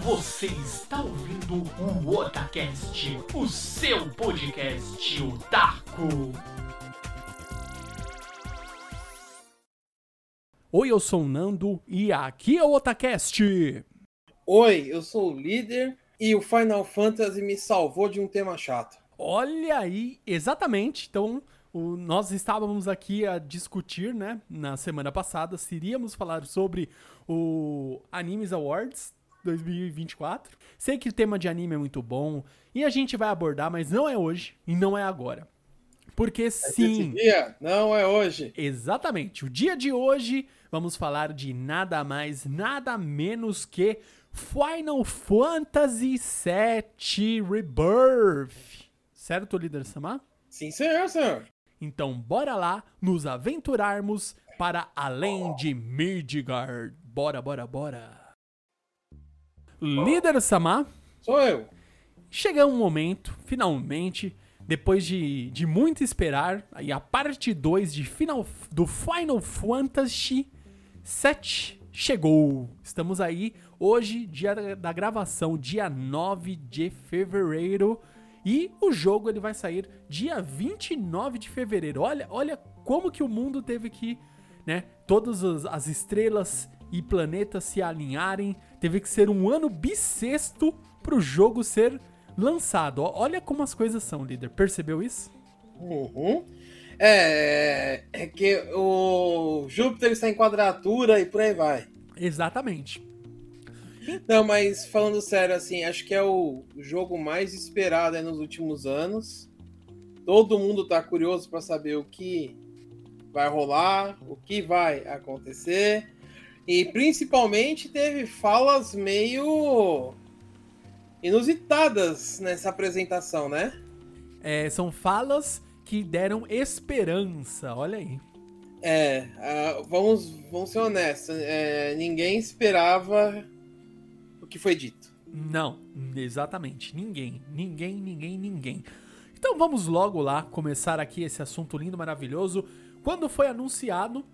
Você está ouvindo o Otacast, o seu podcast otaku. Oi, eu sou o Nando e aqui é o Otacast. Oi, eu sou o líder e o Final Fantasy me salvou de um tema chato. Olha aí, exatamente. Então, o, nós estávamos aqui a discutir, né, na semana passada, se iríamos falar sobre o Animes Awards 2024. Sei que o tema de anime é muito bom e a gente vai abordar, mas não é hoje e não é agora. Porque sim. Esse dia não é hoje. Exatamente. O dia de hoje vamos falar de nada mais, nada menos que Final Fantasy VII Rebirth. Certo, líder Samar? Sim, senhor, senhor. Então, bora lá nos aventurarmos para além de Midgard. Bora, bora, bora. Líder Samar. Sou eu. Chega um momento, finalmente, depois de, de muito esperar, aí a parte 2 de final, do Final Fantasy VII chegou. Estamos aí hoje, dia da gravação, dia 9 de fevereiro. E o jogo ele vai sair dia 29 de fevereiro. Olha, olha como que o mundo teve que, né, todas as estrelas e planetas se alinharem. Teve que ser um ano bissexto para o jogo ser lançado. Olha como as coisas são, líder. Percebeu isso? Uhum. É, é que o Júpiter está em quadratura e por aí vai. Exatamente. Não, mas falando sério, assim, acho que é o jogo mais esperado nos últimos anos. Todo mundo tá curioso para saber o que vai rolar, o que vai acontecer. E principalmente teve falas meio inusitadas nessa apresentação, né? É, são falas que deram esperança, olha aí. É, uh, vamos, vamos ser honestos, é, ninguém esperava o que foi dito. Não, exatamente, ninguém, ninguém, ninguém, ninguém. Então vamos logo lá começar aqui esse assunto lindo, maravilhoso. Quando foi anunciado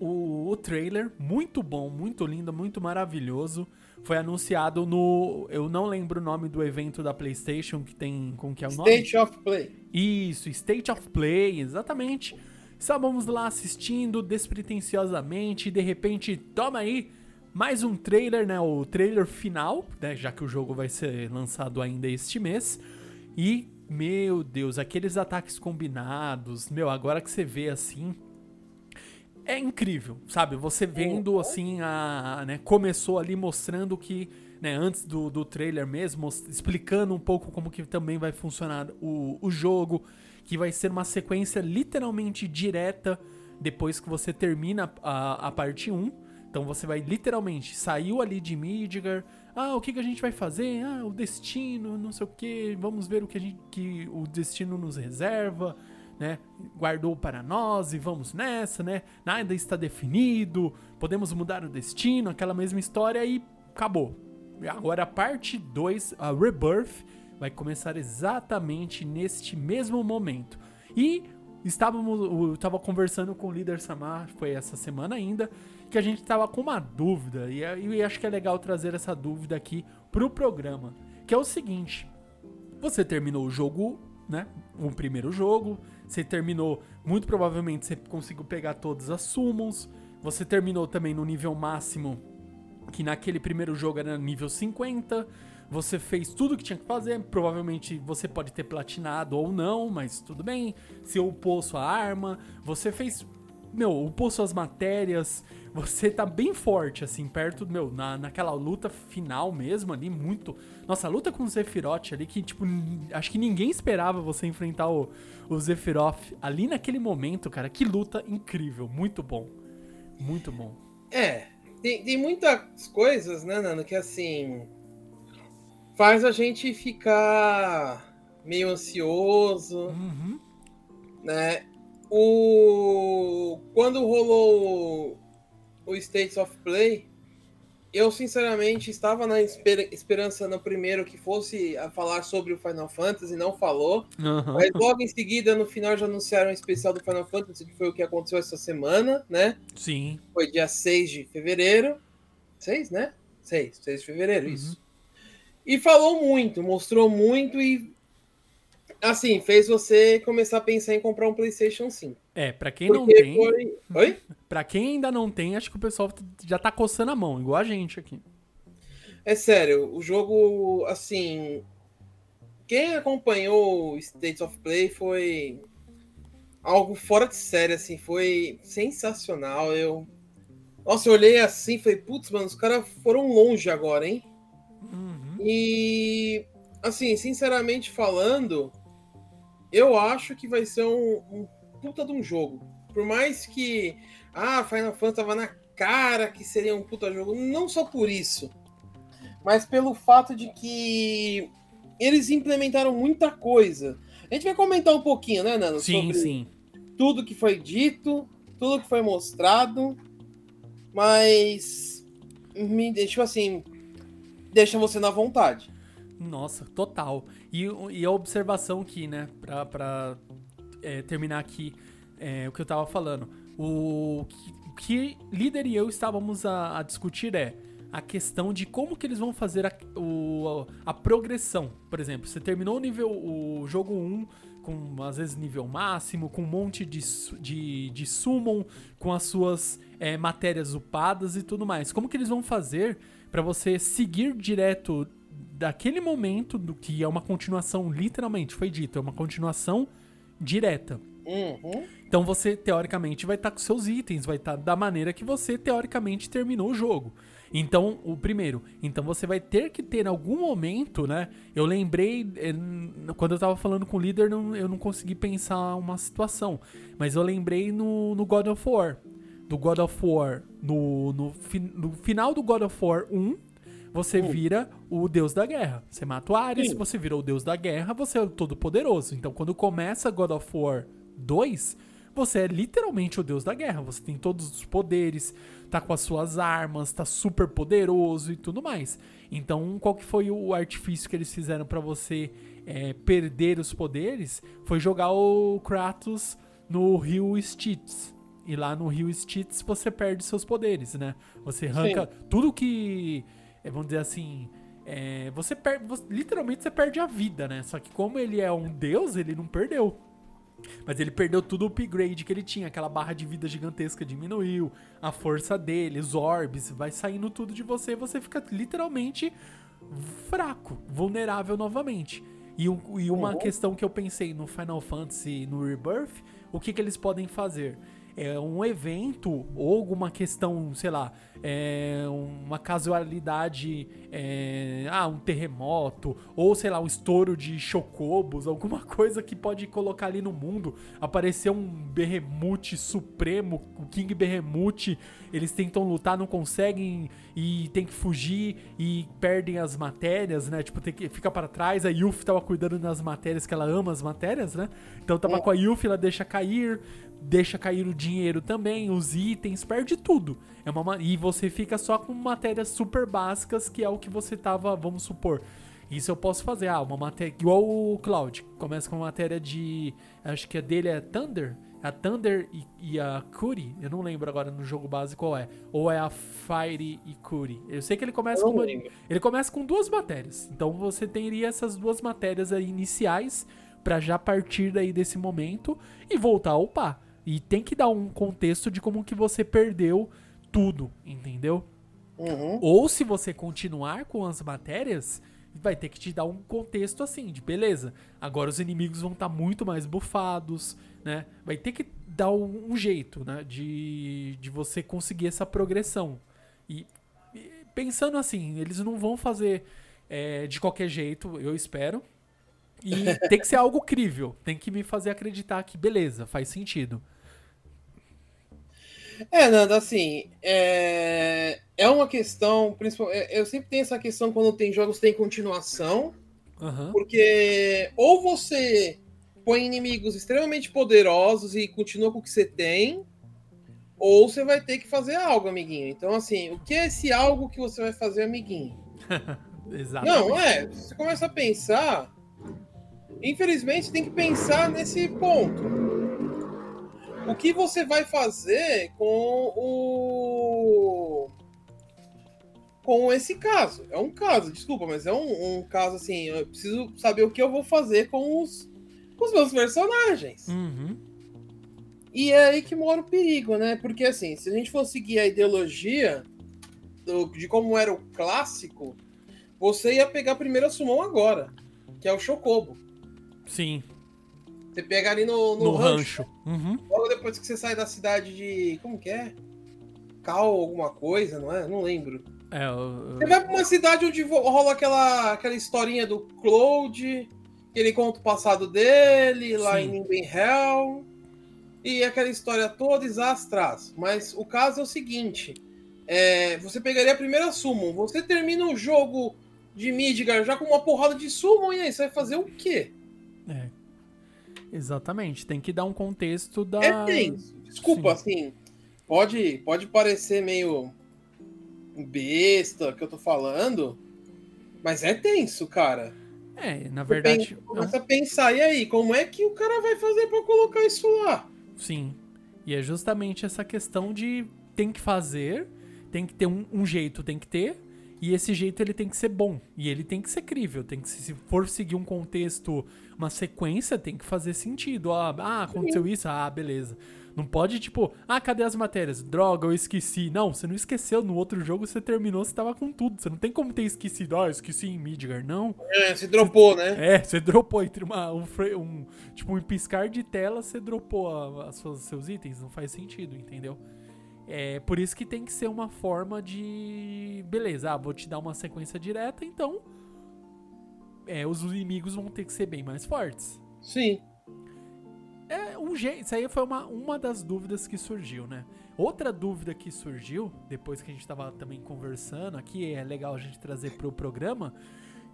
o, o trailer, muito bom, muito lindo, muito maravilhoso. Foi anunciado no. Eu não lembro o nome do evento da PlayStation que tem. Com que é o nome? State of Play. Isso, State of Play, exatamente. Estávamos lá assistindo despretensiosamente e de repente, toma aí mais um trailer, né? O trailer final, né? Já que o jogo vai ser lançado ainda este mês. E, meu Deus, aqueles ataques combinados, meu, agora que você vê assim, é incrível, sabe? Você vendo assim a, né, começou ali mostrando que, né, antes do, do trailer mesmo, explicando um pouco como que também vai funcionar o, o jogo, que vai ser uma sequência literalmente direta depois que você termina a, a parte 1. Então você vai literalmente, saiu ali de Midgar, ah, o que, que a gente vai fazer? Ah, o destino, não sei o que, vamos ver o que, a gente, que o destino nos reserva né? Guardou para nós e vamos nessa, né? Nada está definido, podemos mudar o destino, aquela mesma história e acabou. Agora a parte 2, a Rebirth, vai começar exatamente neste mesmo momento. E estávamos, eu estava conversando com o líder Samar, foi essa semana ainda, que a gente estava com uma dúvida, e eu acho que é legal trazer essa dúvida aqui pro programa, que é o seguinte: você terminou o jogo, né? O primeiro jogo, você terminou, muito provavelmente você conseguiu pegar todas as summons. Você terminou também no nível máximo, que naquele primeiro jogo era nível 50. Você fez tudo o que tinha que fazer. Provavelmente você pode ter platinado ou não, mas tudo bem. Você upou sua arma. Você fez. Meu, upou suas matérias você tá bem forte, assim, perto, meu, na, naquela luta final mesmo ali, muito. Nossa, a luta com o Sephiroth ali, que, tipo, acho que ninguém esperava você enfrentar o, o Sephiroth ali naquele momento, cara. Que luta incrível, muito bom. Muito bom. É, tem, tem muitas coisas, né, Nano, que assim. faz a gente ficar meio ansioso, uhum. né? O quando rolou o States of Play, eu sinceramente estava na esper esperança no primeiro que fosse a falar sobre o Final Fantasy, não falou. Uhum. Mas logo em seguida, no final, já anunciaram um especial do Final Fantasy, que foi o que aconteceu essa semana, né? Sim. Foi dia 6 de fevereiro. 6, né? 6, 6 de fevereiro, uhum. isso. E falou muito, mostrou muito e assim, fez você começar a pensar em comprar um PlayStation 5. É, para quem Porque não tem. Foi... Oi? Pra quem ainda não tem, acho que o pessoal já tá coçando a mão, igual a gente aqui. É sério, o jogo, assim. Quem acompanhou o State of Play foi algo fora de série, assim, foi sensacional. Eu. Nossa, eu olhei assim e falei, putz, mano, os caras foram longe agora, hein? Uhum. E. Assim, sinceramente falando, eu acho que vai ser um, um puta de um jogo. Por mais que. Ah, Final Fantasy tava na cara que seria um puta jogo. Não só por isso. Mas pelo fato de que eles implementaram muita coisa. A gente vai comentar um pouquinho, né, Nano? Sim, sobre sim. Tudo que foi dito, tudo que foi mostrado. Mas. Me deixa assim. Deixa você na vontade. Nossa, total. E, e a observação aqui, né, pra, pra é, terminar aqui é, o que eu tava falando. O que, que líder e eu estávamos a, a, discutir é a questão de como que eles vão fazer a, o, a, progressão. Por exemplo, você terminou o nível, o jogo 1 com às vezes nível máximo, com um monte de, de, de summon, com as suas é, matérias upadas e tudo mais. Como que eles vão fazer para você seguir direto daquele momento do que é uma continuação, literalmente foi dito, é uma continuação direta. Uhum. Então você, teoricamente, vai estar tá com seus itens, vai estar tá da maneira que você, teoricamente, terminou o jogo. Então, o primeiro, então você vai ter que ter algum momento, né? Eu lembrei, eh, quando eu tava falando com o líder, eu não consegui pensar uma situação, mas eu lembrei no, no God of War. Do God of War, no, no, no final do God of War 1, você vira o deus da guerra. Você mata o Ares, Sim. você vira o deus da guerra, você é o todo poderoso. Então quando começa God of War 2, você é literalmente o deus da guerra. Você tem todos os poderes, tá com as suas armas, tá super poderoso e tudo mais. Então, qual que foi o artifício que eles fizeram para você é, perder os poderes? Foi jogar o Kratos no rio Styx. E lá no rio Styx você perde seus poderes, né? Você arranca Sim. tudo que vamos dizer assim, é, você perde, literalmente você perde a vida, né? Só que como ele é um deus, ele não perdeu. Mas ele perdeu tudo o upgrade que ele tinha, aquela barra de vida gigantesca diminuiu, a força dele, os orbs, vai saindo tudo de você e você fica literalmente fraco, vulnerável novamente. E, e uma uhum. questão que eu pensei no Final Fantasy, no Rebirth, o que, que eles podem fazer? É um evento ou alguma questão, sei lá, é, uma casualidade, é, ah, um terremoto, ou sei lá, um estouro de chocobos, alguma coisa que pode colocar ali no mundo, aparecer um Berremute supremo, o King Berremute, eles tentam lutar, não conseguem e tem que fugir e perdem as matérias, né? Tipo, tem que, fica para trás, a Yuffie tava cuidando das matérias, que ela ama as matérias, né? Então tava é. com a Yuffie, ela deixa cair, deixa cair o dinheiro também, os itens, perde tudo. É uma, e você fica só com matérias super básicas, que é o que você tava, vamos supor. Isso eu posso fazer. Ah, uma matéria. Igual o Cloud. Começa com uma matéria de. Acho que a dele é Thunder. A Thunder e, e a Curi. Eu não lembro agora no jogo base qual é. Ou é a Fire e Curi. Eu sei que ele começa com. Uma, ele começa com duas matérias. Então você teria essas duas matérias aí iniciais. para já partir daí desse momento e voltar a upar. E tem que dar um contexto de como que você perdeu tudo, entendeu? Uhum. Ou se você continuar com as matérias, vai ter que te dar um contexto assim, de beleza. Agora os inimigos vão estar tá muito mais bufados, né? Vai ter que dar um, um, jeito, né? De, de você conseguir essa progressão. E, e pensando assim, eles não vão fazer é, de qualquer jeito, eu espero. E tem que ser algo crível. Tem que me fazer acreditar que, beleza, faz sentido. É, Nanda, assim, é, é uma questão, é, eu sempre tenho essa questão quando tem jogos que tem continuação, uhum. porque ou você põe inimigos extremamente poderosos e continua com o que você tem, ou você vai ter que fazer algo, amiguinho. Então, assim, o que é esse algo que você vai fazer, amiguinho? Exato. Não, é, você começa a pensar, infelizmente tem que pensar nesse ponto o que você vai fazer com o com esse caso. É um caso, desculpa, mas é um, um caso assim. Eu preciso saber o que eu vou fazer com os, com os meus personagens. Uhum. E é aí que mora o perigo, né? Porque assim, se a gente for seguir a ideologia do- de como era o clássico, você ia pegar a primeira summon agora, que é o Chocobo. Sim, Você pega ali no, no, no, rancho, rancho. Uhum. logo depois que você sai da cidade de. Como que é? Cal alguma coisa, não é? Não lembro. É, eu- Você vai pra uma cidade onde rola aquela, aquela historinha do Claude, que ele conta o passado dele, lá Sim. em Nimben Hell, e aquela história toda exastras. Mas o caso é o seguinte: é, você pegaria a primeira Summon, você termina o jogo de Midgar já com uma porrada de Summon, e aí você vai fazer o quê? É. Exatamente, tem que dar um contexto da. É tenso. Desculpa, assim, pode, pode parecer meio besta que eu tô falando, mas é tenso, cara. É, na verdade. pensa- Começa a pensar, e aí, como é que o cara vai fazer pra colocar isso lá? Sim. E é justamente essa questão de tem que fazer, tem que ter um, um jeito, tem que ter, e esse jeito ele tem que ser bom. E ele tem que ser crível, tem que, se for seguir um contexto, uma sequência, tem que fazer sentido. Ah, ah, aconteceu isso? Ah, beleza. Não pode, tipo, ah, cadê as matérias? Droga, eu esqueci. Não, você não esqueceu. No outro jogo você terminou, você tava com tudo. Você não tem como ter esquecido. Ah, eu esqueci em Midgar. Não. É, se dropou, né? É, você dropou entre uma, um, um- Tipo, um piscar de tela, você dropou as suas, seus itens. Não faz sentido, entendeu? É por isso que tem que ser uma forma de. Beleza, ah, vou te dar uma sequência direta, então. É, os inimigos vão ter que ser bem mais fortes. Sim. É um jeito. Isso aí foi uma, uma das dúvidas que surgiu, né? Outra dúvida que surgiu, depois que a gente tava também conversando aqui, é legal a gente trazer pro programa,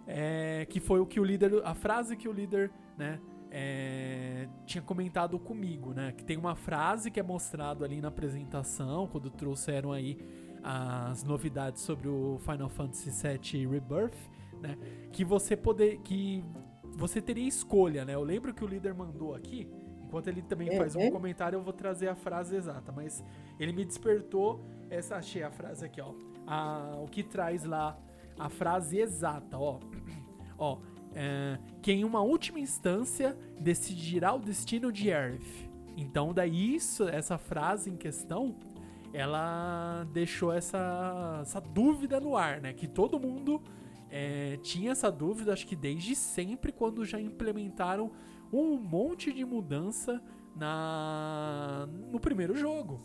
é, que foi o que o líder. A frase que o líder, né? É, tinha comentado comigo, né? Que tem uma frase que é mostrado ali na apresentação, quando trouxeram aí as novidades sobre o Final Fantasy VII Rebirth, né? Que você poder. Que você teria escolha, né? Eu lembro que o líder mandou aqui, enquanto ele também faz um Uhum. comentário, eu vou trazer a frase exata, mas ele me despertou essa achei a frase aqui, ó. A- o que traz lá a frase exata, ó. Ó, é, que em uma última instância decidirá o destino de Aerith. Então, daí isso, essa frase em questão, ela deixou essa, essa dúvida no ar, né? Que todo mundo é, tinha essa dúvida, acho que desde sempre, quando já implementaram um monte de mudança na no primeiro jogo.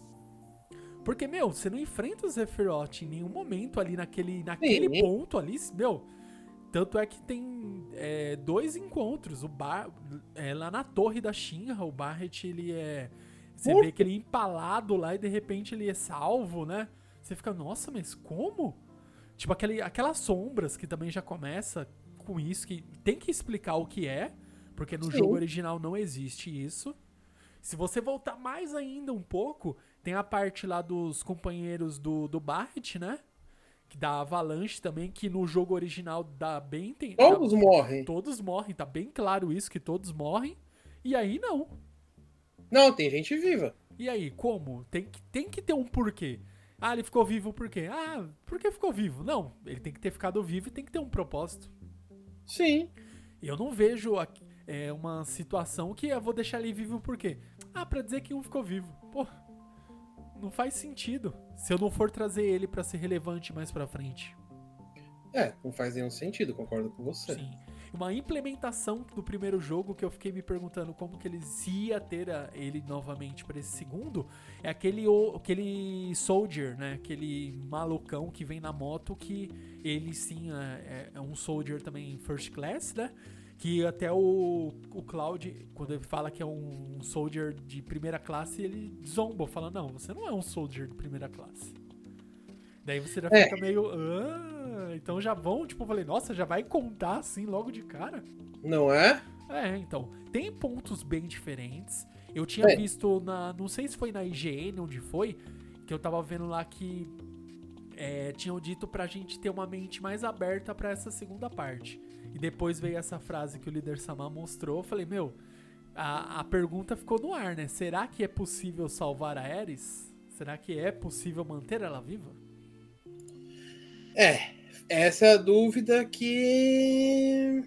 Porque, meu, você não enfrenta o Sephiroth em nenhum momento ali naquele, naquele Sim. ponto ali, meu. Tanto é que tem é, dois encontros. O Bar, é, lá na torre da Shinra, o Barret, ele é. Você vê que ele é empalado lá e de repente ele é salvo, né? Você fica, nossa, mas como? Tipo, aquele, aquelas sombras que também já começa com isso, que tem que explicar o que é, porque no Sim. jogo original não existe isso. Se você voltar mais ainda um pouco, tem a parte lá dos companheiros do, do Barret, né? Que da Avalanche também, que no jogo original dá bem. Tem, dá- Todos morrem. todos morrem, tá bem claro isso, que todos morrem. E aí não. Não, tem gente viva. E aí, como? Tem que, tem que ter um porquê. Ah, ele ficou vivo por quê? Ah, por que ficou vivo? Não, ele tem que ter ficado vivo e tem que ter um propósito. Sim. E eu não vejo aqui, é, uma situação que eu vou deixar ele vivo por quê? Ah, pra dizer que um ficou vivo. Pô, não faz sentido. Se eu não for trazer ele pra ser relevante mais pra frente. É, não faz nenhum sentido, concordo com você. Sim. Uma implementação do primeiro jogo que eu fiquei me perguntando como que eles ia ter a- ele novamente para esse segundo é aquele o- aquele soldier, né? Aquele malucão que vem na moto que ele sim é, é- é um soldier também first class, né? Que até o, o Cloud, quando ele fala que é um soldier de primeira classe, ele zomba, fala: Não, você não é um soldier de primeira classe. Daí você já É. fica meio. Ah, então já vão, tipo, eu falei, nossa, já vai contar assim logo de cara? Não é? É, então. Tem pontos bem diferentes. Eu tinha É. visto na. Não sei se foi na IGN onde foi, que eu tava vendo lá que é, tinham dito pra gente ter uma mente mais aberta pra essa segunda parte. E depois veio essa frase que o líder Sama mostrou. Eu falei, meu, a, a pergunta ficou no ar, né? Será que é possível salvar a Ares? Será que é possível manter ela viva? É, essa é a dúvida que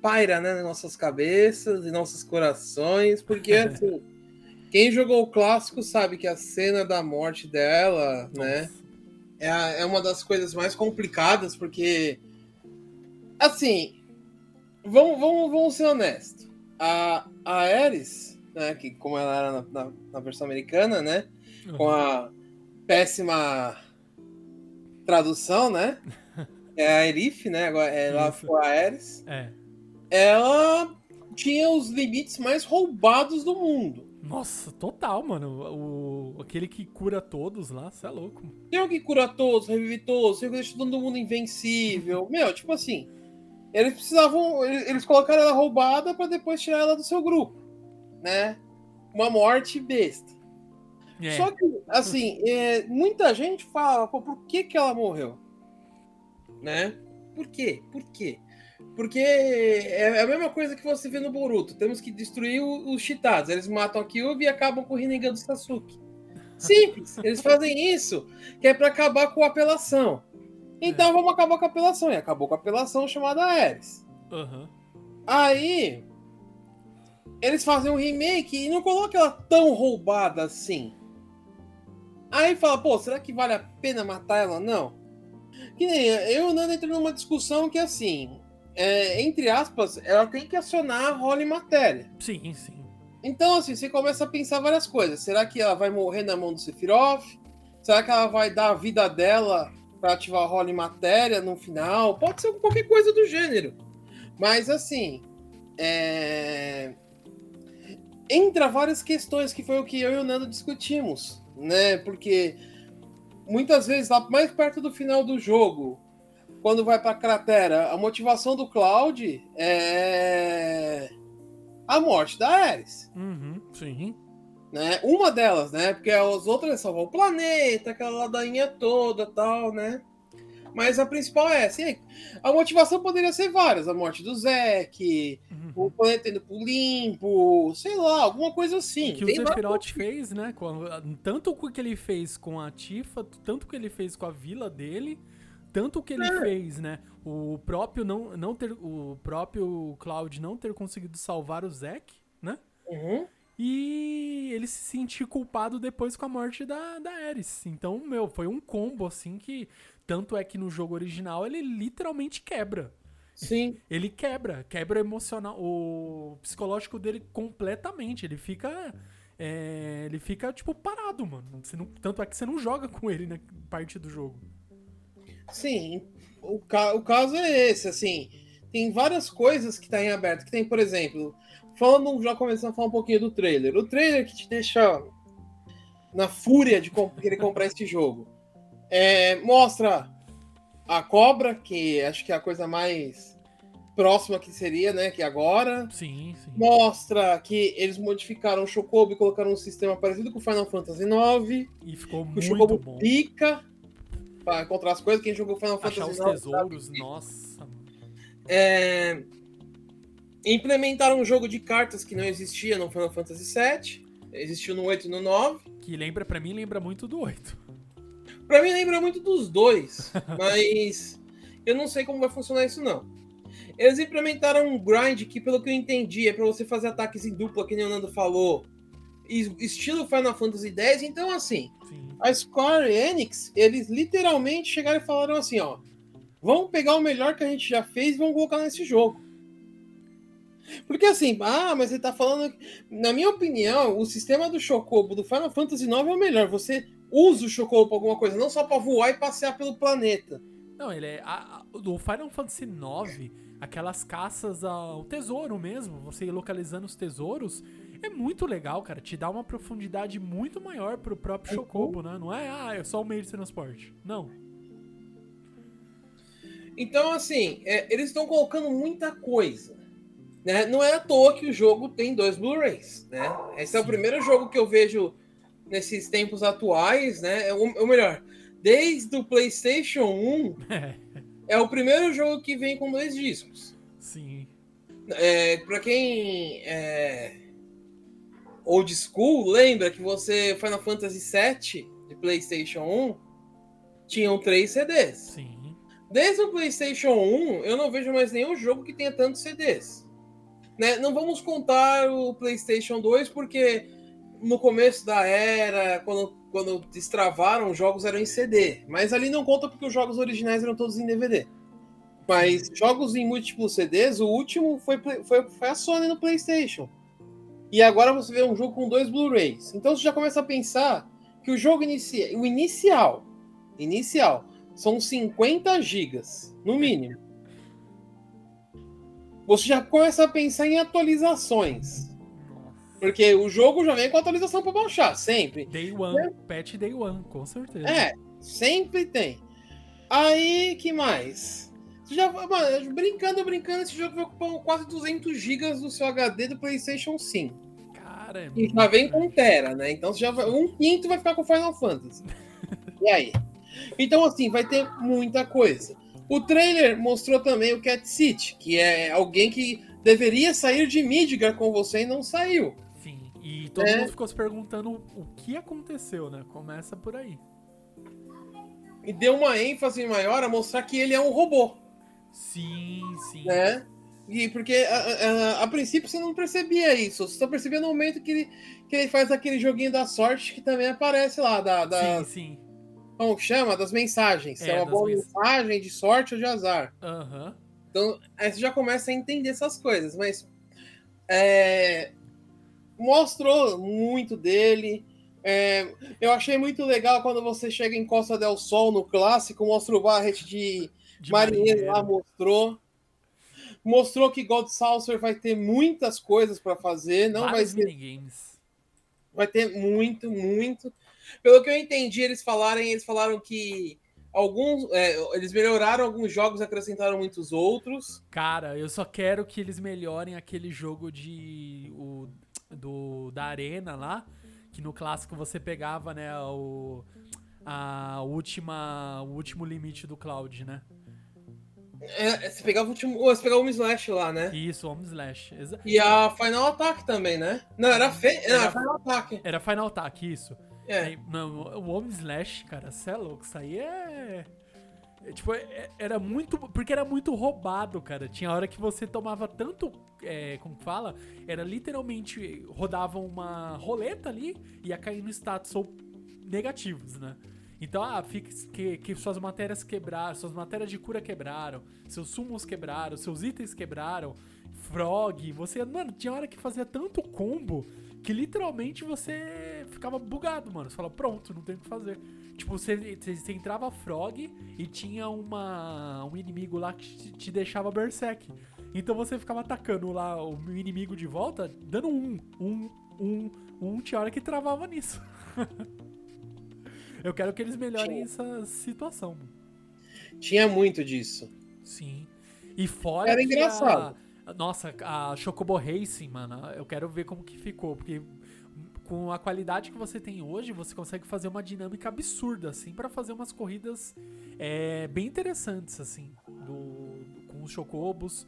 paira, né, nas nossas cabeças e nossos corações, porque assim, quem jogou o clássico sabe que a cena da morte dela, Nossa. né, é, é uma das coisas mais complicadas, porque assim, vamos, vamos, vamos ser honestos. A, a Ares, né, que como ela era na, na, na versão americana, né, uhum. com a péssima tradução, né? É a Erif, né? Agora ela Isso. foi a Ares. É. Ela tinha os limites mais roubados do mundo. Nossa, total, mano. O, aquele que cura todos lá, você é louco. Tem alguém que cura todos, revive todos, tem que deixa todo mundo invencível. Meu, tipo assim, eles precisavam. Eles, colocaram ela roubada para depois tirar ela do seu grupo, né? Uma morte besta. É. Só que, assim, é, muita gente fala, pô, por que, que ela morreu? Né? Por quê? Por quê? Porque é a mesma coisa que você vê no Boruto. Temos que destruir os Chitados. Eles matam a Kyuubi e acabam com o Rinnegan do Sasuke. Simples. Eles fazem isso, que é para acabar com a apelação. Então é. vamos acabar com a apelação. E acabou com a apelação chamada Ares. Uhum. Aí eles fazem um remake e não colocam ela tão roubada assim. Aí fala, pô, será que vale a pena matar ela? Não. Que nem eu andando entrando numa discussão que assim, é, entre aspas, ela tem que acionar a rola em matéria. Sim, sim. Então, assim, você começa a pensar várias coisas. Será que ela vai morrer na mão do Sephiroth? Será que ela vai dar a vida dela para ativar rola em matéria no final? Pode ser qualquer coisa do gênero. Mas, assim, é... entra várias questões que foi o que eu e o Nando discutimos né? Porque muitas vezes lá mais perto do final do jogo, quando vai para cratera, a motivação do Cloud é a morte da Ares. Uhum, sim. Né? Uma delas, né? Porque as outras salvam o planeta, aquela ladainha toda, tal, né? Mas a principal é assim, a motivação poderia ser várias, a morte do Zek, uhum. o planeta indo pro limpo, sei lá, alguma coisa assim. O que Tem o Sephiroth fez, né? Tanto o que ele fez com a Tifa, tanto o que ele fez com a vila dele, tanto o que ele é. fez, né? O próprio não, não ter, o próprio Cloud não ter conseguido salvar o Zack, né? Uhum. E ele se sentir culpado depois com a morte da, da Ares. Então, meu, foi um combo, assim, que tanto é que no jogo original ele literalmente quebra. Sim. Ele quebra, quebra o emocional, o psicológico dele completamente. Ele fica. É, ele fica, tipo, parado, mano. Você não, tanto é que você não joga com ele na parte do jogo. Sim, o, ca o caso é esse, assim. Tem várias coisas que tá em aberto. Que tem, por exemplo, falando, já começando a falar um pouquinho do trailer. O trailer que te deixa na fúria de querer comprar esse jogo. É, mostra a cobra, que acho que é a coisa mais próxima que seria, né? Que agora. Sim, sim. Mostra que eles modificaram o Chocobo e colocaram um sistema parecido com o Final Fantasy IX. E ficou muito o Chocobo bom. pica para encontrar as coisas. Quem jogou Final Achar Fantasy IX. os tesouros, sabe? nossa. É... Implementaram um jogo de cartas que não existia no Final Fantasy VII. Existiu no 8 e no 9. Que lembra, para mim, lembra muito do 8. Pra mim lembra muito dos dois, mas eu não sei como vai funcionar isso não. Eles implementaram um grind que, pelo que eu entendi, é para você fazer ataques em dupla, que nem o Nando falou, estilo Final Fantasy X. Então, assim, Sim. a Square Enix, eles literalmente chegaram e falaram assim, ó, vamos pegar o melhor que a gente já fez e vamos colocar nesse jogo. Porque assim, ah, mas ele tá falando. Na minha opinião, o sistema do Chocobo do Final Fantasy IX é o melhor. Você usa o Chocobo pra alguma coisa, não só pra voar e passear pelo planeta. Não, ele é. A, a, do Final Fantasy IX, aquelas caças ao tesouro mesmo, você localizando os tesouros, é muito legal, cara. Te dá uma profundidade muito maior pro próprio uhum. Chocobo, né? Não é, ah, é só o meio de transporte. Não. Então, assim, é, eles estão colocando muita coisa. Né? Não é à toa que o jogo tem dois Blu-rays. Né? Esse é o primeiro jogo que eu vejo nesses tempos atuais, né? É ou melhor, desde o PlayStation 1, é o primeiro jogo que vem com dois discos. Sim. É, para quem é old school, lembra que você Final Fantasy VII de PlayStation 1 tinham três CDs. Sim. Desde o PlayStation 1, eu não vejo mais nenhum jogo que tenha tantos CDs. Né? Não vamos contar o PlayStation 2, porque no começo da era, quando, quando destravaram, os jogos eram em CD. Mas ali não conta porque os jogos originais eram todos em DVD. Mas jogos em múltiplos CDs, o último foi, foi, foi a Sony no PlayStation. E agora você vê um jogo com dois Blu-rays. Então você já começa a pensar que o jogo inicia, o inicial, inicial, são 50 gigas, no mínimo. Você já começa a pensar em atualizações. Porque o jogo já vem com atualização para baixar, sempre. Day One, é. patch Day One, com certeza. É, sempre tem. Aí, que mais? Você já, mano, brincando, brincando, esse jogo vai ocupar quase 200 GB do seu HD do PlayStation 5. Cara, e já vem com Tera, né? Então já vai, um quinto vai ficar com Final Fantasy. e aí? Então, assim, vai ter muita coisa. O trailer mostrou também o Cat City, que é alguém que deveria sair de Midgar com você e não saiu. E todo é. mundo ficou se perguntando o que aconteceu, né? Começa por aí. E deu uma ênfase maior a mostrar que ele é um robô. Sim, sim. Né? E porque a, a, a, princípio você não percebia isso. Você só percebia no momento que ele, que ele faz aquele joguinho da sorte que também aparece lá. Da, da, sim, sim. Como chama? Das mensagens. É, é uma boa mens... mensagem de sorte ou de azar. Uhum. Então, aí você já começa a entender essas coisas. Mas é, mostrou muito dele. É, eu achei muito legal quando você chega em Costa del Sol no clássico, mostra o Barret de, de marinheiro lá, mostrou. Mostrou que God Saucer vai ter muitas coisas para fazer, não Vários vai minigames. Vai ter muito, muito. Pelo que eu entendi, eles falaram, eles falaram que alguns é, eles melhoraram alguns jogos, acrescentaram muitos outros. Cara, eu só quero que eles melhorem aquele jogo de o do, da arena lá, que no clássico você pegava, né, o, a última, o último limite do Cloud, né? É, você pegava o último. Você pegava o Home Slash lá, né? Isso, Home Slash. Exa e a Final Attack também, né? Não, era, fe... era, era Final Attack. Era Final Attack, isso. É. Não, o Home Slash, cara, você é louco. Isso aí é. É, tipo, é, era muito. Porque era muito roubado, cara. Tinha hora que você tomava tanto. É, como fala? Era literalmente. Rodava uma roleta ali e ia cair no status ou negativos, né? Então, ah, fica, que, que suas matérias quebraram, suas matérias de cura quebraram, seus sumos quebraram, seus itens quebraram, frog, você. Mano, tinha hora que fazia tanto combo que literalmente você ficava bugado, mano. Você fala, pronto, não tem o que fazer. Tipo, você, você entrava frog e tinha uma, um inimigo lá que te, te deixava berserk. Então você ficava atacando lá o inimigo de volta, dando um, um, um, um, tinha hora que travava nisso. Eu quero que eles melhorem tinha. essa situação. Tinha muito disso. Sim. E fora. Era engraçado. A, nossa, a Chocobo Racing, mano, eu quero ver como que ficou. Porque com a qualidade que você tem hoje, você consegue fazer uma dinâmica absurda, assim, para fazer umas corridas é, bem interessantes, assim, do, com os chocobos.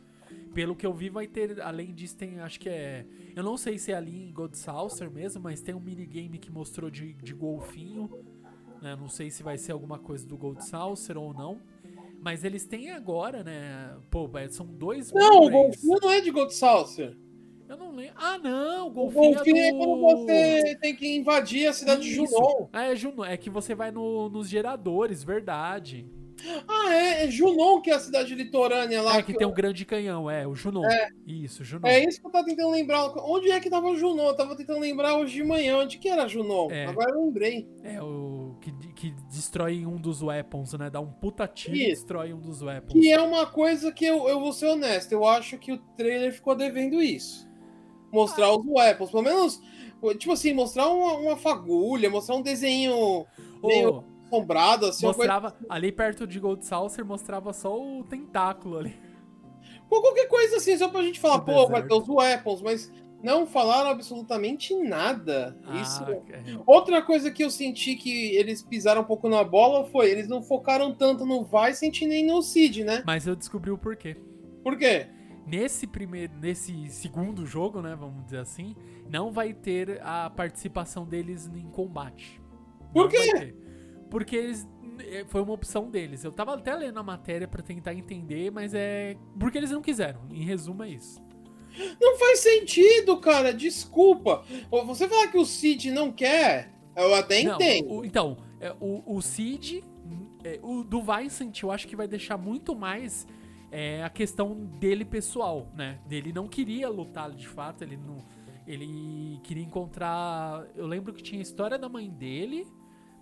Pelo que eu vi, vai ter, além disso, tem, acho que é. Eu não sei se é ali em God Saucer mesmo, mas tem um minigame que mostrou de, de golfinho. Né? Não sei se vai ser alguma coisa do Gold Saucer ou não. Mas eles têm agora, né? Pô, são dois. Não, o golfinho não é de Gold Saucer. Eu não lembro. Ah, não, o golfinho, o golfinho é, do... é, quando você tem que invadir a cidade Isso. de Junon. Ah, é Junon. É que você vai no, nos geradores, verdade. Ah, é, é Junon que é a cidade litorânea lá. É, que, que tem o um grande canhão, é, o Junon. É. Isso, Junon. É isso que eu tava tentando lembrar. Onde é que tava o Junon? Eu tava tentando lembrar hoje de manhã. Onde que era Junon? É. Agora eu lembrei. É, o que, que destrói um dos weapons, né? Dá um puta tiro e destrói um dos weapons. Que é uma coisa que eu, eu vou ser honesto. Eu acho que o trailer ficou devendo isso mostrar os weapons. Pelo menos, tipo assim, mostrar uma, uma fagulha, mostrar um desenho oh, meio assombrado, assim. Mostrava, coisa... ali perto de Gold Saucer, mostrava só o tentáculo ali. Pô, qualquer coisa assim, só pra gente falar, o pô, deserto. vai ter os weapons, mas não falaram absolutamente nada. Ah, Isso. É. Outra coisa que eu senti que eles pisaram um pouco na bola foi eles não focaram tanto no Vicent nem no Cid, né? Mas eu descobri o porquê. Por quê? Nesse primeiro, nesse segundo jogo, né, vamos dizer assim, não vai ter a participação deles em combate. Por quê? Porque eles é, foi uma opção deles. Eu tava até lendo a matéria pra tentar entender, mas é. Porque eles não quiseram. Em resumo, é isso. Não faz sentido, cara. Desculpa. Você falar que o Cid não quer, eu até Não, entendo. o- então, é, o, o Cid, é, o do Vincent, eu acho que vai deixar muito mais é, a questão dele pessoal, né? Ele não queria lutar de fato, ele não. Ele queria encontrar. Eu lembro que tinha a história da mãe dele,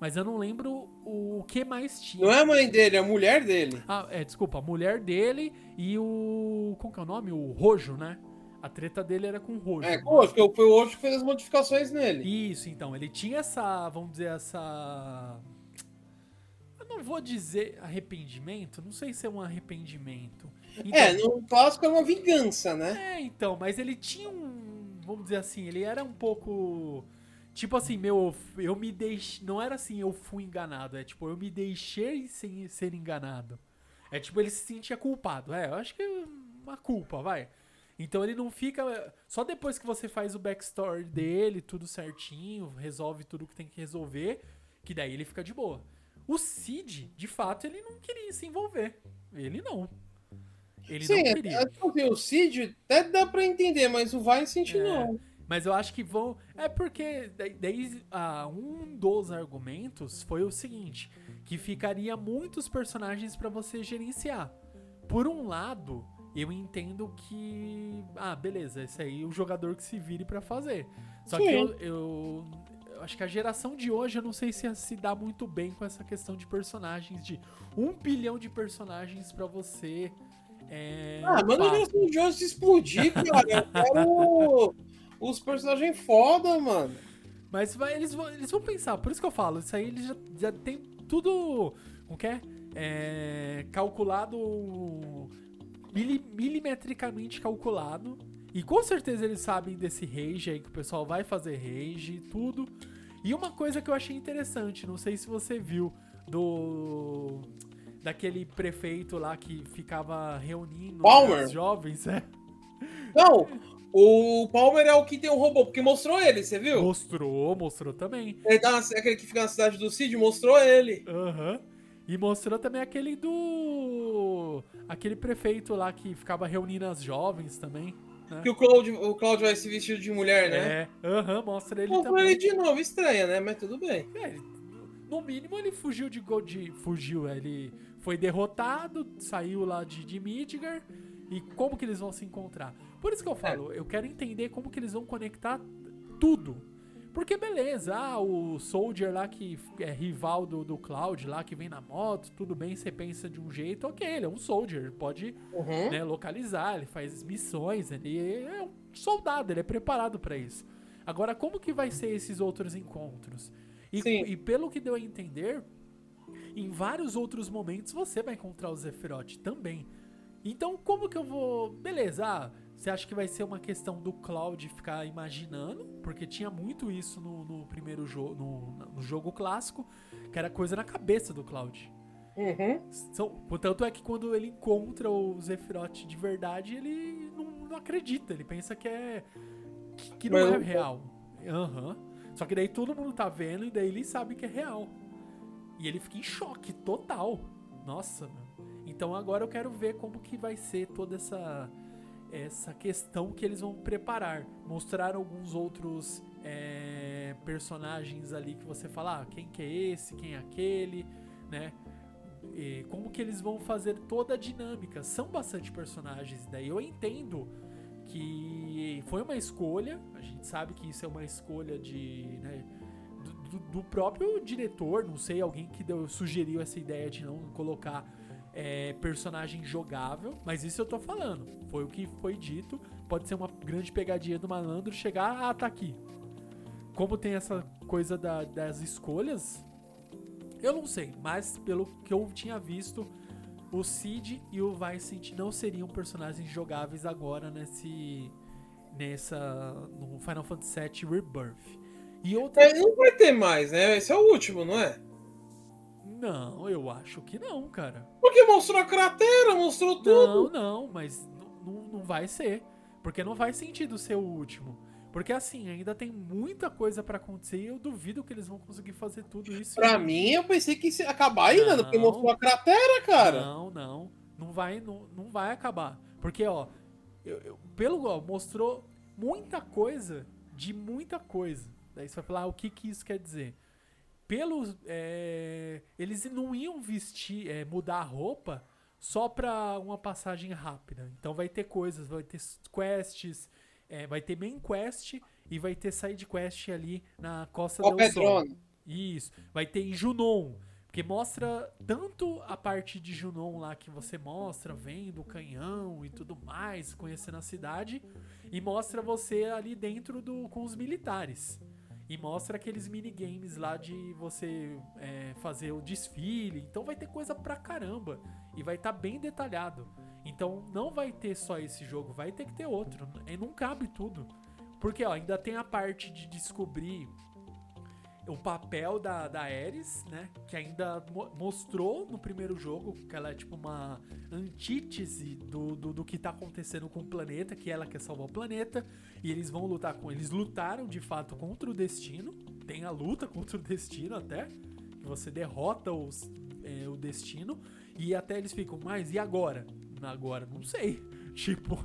mas eu não lembro o que mais tinha. Não é a mãe dele, é a mulher dele. Ah, é, desculpa, a mulher dele e o. Como que é o nome? O Rojo, né? A treta dele era com o Rojo. É, hoje, que foi o hoje que fez as modificações nele. Isso, então. Ele tinha essa, vamos dizer, essa. Eu não vou dizer arrependimento, não sei se é um arrependimento. Então, É, no clássico é uma vingança, né? é, então, mas ele tinha um. Vamos dizer assim, ele era um pouco. Tipo assim, meu, eu me deixei. Não era assim, eu fui enganado. É tipo, eu me deixei sem ser enganado. É tipo, ele se sentia culpado. É, eu acho que é uma culpa, vai. Então ele não fica. Só depois que você faz o backstory dele, tudo certinho, resolve tudo que tem que resolver, que daí ele fica de boa. O Cid, de fato, ele não queria se envolver. Ele não. Ele Sim, não queria. é, porque o Cid até dá pra entender, mas o Vincent É. não. Mas eu acho que vão. É porque daí, ah, um dos argumentos foi o seguinte: que ficaria muitos personagens pra você gerenciar. Por um lado, eu entendo que. Ah, beleza, esse aí é o jogador que se vire pra fazer. Só que Sim. eu, eu, eu acho que a geração de hoje eu não sei se se dá muito bem com essa questão de personagens, de um bilhão de personagens pra você. É, Ah, manda o upar. Geração de hoje se explodir, cara. Eu quero os personagens foda, mano. Mas vai- eles, vão, eles vão pensar, por isso que eu falo, isso aí eles já, já tem tudo. Como que é? É, calculado. mili- milimetricamente calculado. E com certeza eles sabem desse rage aí, que o pessoal vai fazer rage e tudo. E uma coisa que eu achei interessante, não sei se você viu, do. Daquele prefeito lá que ficava reunindo Palmer? os jovens, é. Não, o Palmer é o que tem o robô, porque mostrou ele, você viu? Mostrou, mostrou também. Ele tá na, aquele que fica na cidade do Cid, mostrou ele. Aham. E mostrou também aquele do. Aquele prefeito lá que ficava reunindo as jovens também. Né? Que o Cláudio, o Cláudio vai se vestido de mulher, né? É, aham, mostra ele Mostrou também. ele de novo, estranha, né? Mas tudo bem. É, no mínimo ele fugiu de Gold. Fugiu, ele foi derrotado, saiu lá de, de Midgar. E como que eles vão se encontrar? Por isso que eu falo, eu quero entender como que eles vão conectar tudo. Porque beleza, ah, o Soldier lá que é rival do, do Cloud lá, que vem na moto, tudo bem, você pensa de um jeito, ok, ele é um Soldier, pode Uhum. né, localizar, ele faz missões, ele é um soldado, ele é preparado pra isso. Agora, como que vai ser esses outros encontros? E, e pelo que deu a entender, em vários outros momentos você vai encontrar o Zephyroth também. Então, como que eu vou. Beleza, ah, você acha que vai ser uma questão do Cloud ficar imaginando? Porque tinha muito isso no, no primeiro jogo, no, no jogo clássico, que era coisa na cabeça do Cloud. Uhum. São, tanto é que quando ele encontra o Zephyroth de verdade, ele não, não acredita. Ele pensa que é. que, que não Mas é real. Aham. Só que daí todo mundo tá vendo e daí ele sabe que é real. E ele fica em choque total. Nossa, meu. Então agora eu quero ver como que vai ser toda essa essa questão que eles vão preparar. Mostrar alguns outros é, personagens ali que você fala, ah, quem que é esse, quem é aquele, né? E como que eles vão fazer toda a dinâmica. São bastante personagens, daí eu entendo que foi uma escolha, a gente sabe que isso é uma escolha de, né, do, do- próprio diretor, não sei, alguém que deu, sugeriu essa ideia de não colocar é, personagem jogável, mas isso eu tô falando, foi o que foi dito, pode ser uma grande pegadinha do malandro chegar, ah, tá aqui. Como tem essa coisa da- das escolhas, eu não sei, mas pelo que eu tinha visto, o Cid e o Vincent não seriam personagens jogáveis agora nesse nessa no Final Fantasy VII Rebirth. E outra, É, não vai ter mais, né? Esse é o último, não é? Não, eu acho que não, cara. Porque mostrou a cratera, mostrou Não, tudo. não, mas n- não, não vai ser, porque não faz sentido ser o último. Porque assim, ainda tem muita coisa pra acontecer e eu duvido que eles vão conseguir fazer tudo isso. Pra mim, eu pensei que ia acabar ainda, porque Não. mostrou a cratera, cara. Não, não. Não vai, não, não vai acabar. Porque, ó, eu- eu- pelo ó, mostrou muita coisa de muita coisa. Daí você vai falar, ah, o que que isso quer dizer? Pelos. é, eles não iam vestir, é, mudar a roupa só pra uma passagem rápida. Então vai ter coisas, vai ter quests, é, vai ter main quest e vai ter side quest ali na Costa Ó, del Sol. Isso. Vai ter em Junon. Porque mostra tanto a parte de Junon lá que você mostra, vendo o canhão e tudo mais, conhecendo a cidade, e mostra você ali dentro do com os militares. E mostra aqueles minigames lá de você é, fazer o desfile. Então vai ter coisa pra caramba. E vai estar bem detalhado. Então não vai ter só esse jogo, vai ter que ter outro. E não cabe tudo. Porque ó, ainda tem a parte de descobrir o papel da, da Ares, né? Que ainda mo- mostrou no primeiro jogo que ela é tipo uma antítese do, do, do que tá acontecendo com o planeta, que ela quer salvar o planeta, e eles vão lutar com. Eles lutaram de fato contra o destino. Tem a luta contra o destino até. Que você derrota os, é, o destino. E até eles ficam, mas e agora? Agora, não sei. Tipo,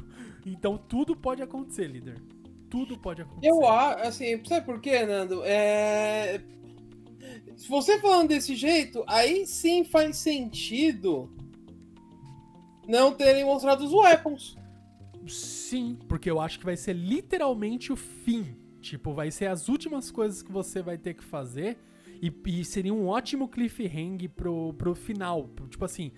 então tudo pode acontecer, líder. Tudo pode acontecer. Eu acho, assim, sabe por quê, Nando? É. Se você falando desse jeito, aí sim faz sentido não terem mostrado os weapons. Sim, porque eu acho que vai ser literalmente o fim. Tipo, vai ser as últimas coisas que você vai ter que fazer. E, e seria um ótimo cliffhanger pro, pro final. Tipo assim,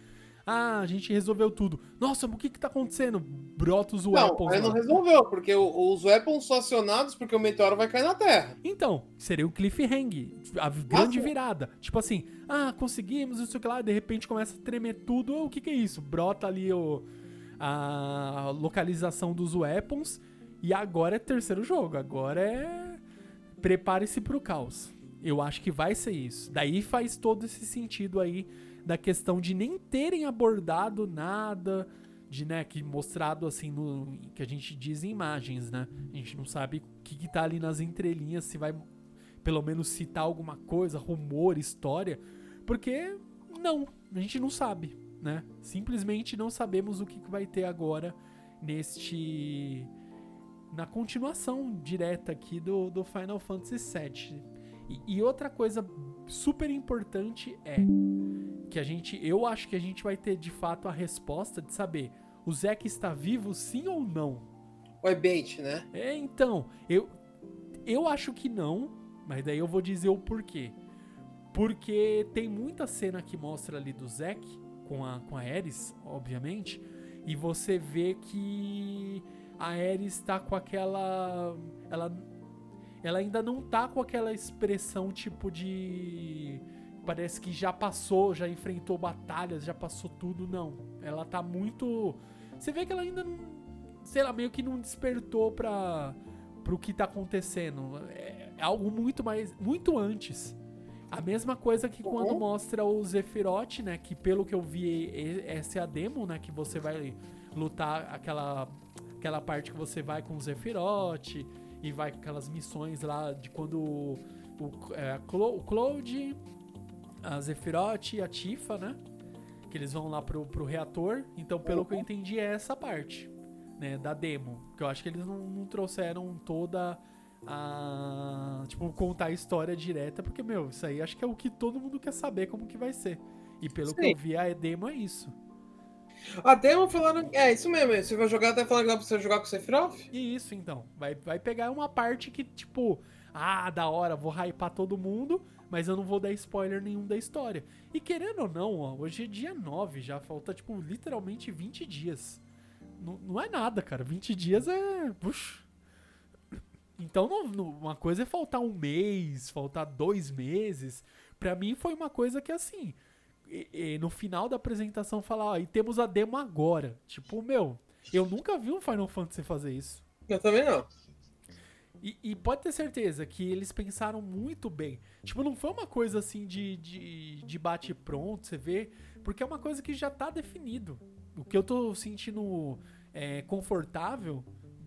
ah, a gente resolveu tudo. Nossa, o que que tá acontecendo? Brota os Não, weapons não lá. resolveu, porque os weapons são acionados porque o meteoro vai cair na Terra. Então, seria o cliffhanger, a grande Nossa. virada. Tipo assim, ah, conseguimos, não sei o que lá, de repente começa a tremer tudo. O que que é isso? Brota ali o, a localização dos weapons e agora é terceiro jogo. Agora é prepare-se pro caos. Eu acho que vai ser isso. Daí faz todo esse sentido aí da questão de nem terem abordado nada de, né, que mostrado assim no que a gente diz em imagens, né? A gente não sabe o que, que tá ali nas entrelinhas, se vai pelo menos citar alguma coisa, rumor, história, porque não, a gente não sabe, né? Simplesmente não sabemos o que, que vai ter agora neste na continuação direta aqui do, do Final Fantasy VII. E, e outra coisa super importante é que a gente, eu acho que a gente vai ter de fato a resposta de saber o Zack está vivo sim ou não. O Ebate, né? É, então, eu eu acho que não, mas daí eu vou dizer o porquê. Porque tem muita cena que mostra ali do Zack com a com a Ares, obviamente, e você vê que a Ares tá com aquela ela ela ainda não tá com aquela expressão tipo de parece que já passou, já enfrentou batalhas, já passou tudo, não. Ela tá muito você vê que ela ainda não sei lá, meio que não despertou pra pro que tá acontecendo. É algo muito mais muito antes. A mesma coisa que quando Uhum. mostra o Zephyroth, né, que pelo que eu vi essa é a demo, né, que você vai lutar aquela aquela parte que você vai com o Zephyroth e vai com aquelas missões lá de quando o, o, é, o Cloud, a Zephyroth e a Tifa, né? Que eles vão lá pro, pro reator. Então, pelo que eu entendi, é essa parte, né? Da demo. Que eu acho que eles não, não trouxeram toda a. Tipo, contar a história direta, porque, meu, isso aí acho que é o que todo mundo quer saber como que vai ser. E pelo que Sim. eu vi, a demo é isso. Até eu falaram. É, isso mesmo. Você vai jogar até falando que dá pra você jogar com o Sephiroth? E isso, então. Vai, vai pegar uma parte que, tipo, ah, da hora, vou hypar todo mundo, mas eu não vou dar spoiler nenhum da história. E querendo ou não, ó, hoje é dia 9, já falta, tipo, literalmente 20 dias. Não, não é nada, cara. 20 dias é. Puxa. Então, não- não- uma coisa é faltar um mês, faltar dois meses. Pra mim foi uma coisa que, assim, e- e no final da apresentação falar, ó, e temos a demo agora. Tipo, meu, eu nunca vi um Final Fantasy fazer isso. Eu também não. E, e pode ter certeza que eles pensaram muito bem. Tipo, não foi uma coisa assim de, de, de bate pronto, você vê, porque é uma coisa que já tá definido. O que eu tô sentindo é, confortável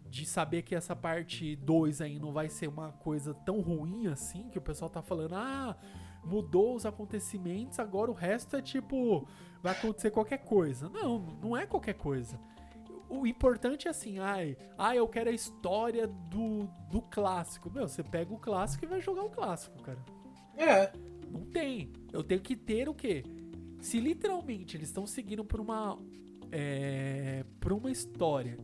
de saber que essa parte 2 aí não vai ser uma coisa tão ruim assim, que o pessoal tá falando, ah, mudou os acontecimentos, agora o resto é tipo, vai acontecer qualquer coisa. Não, não é qualquer coisa. O importante é assim, ai, ah, eu quero a história do, do clássico. Meu, você pega o clássico e vai jogar o clássico, cara. É. Não tem. Eu tenho que ter o quê? Se literalmente eles estão seguindo por uma. É, por uma história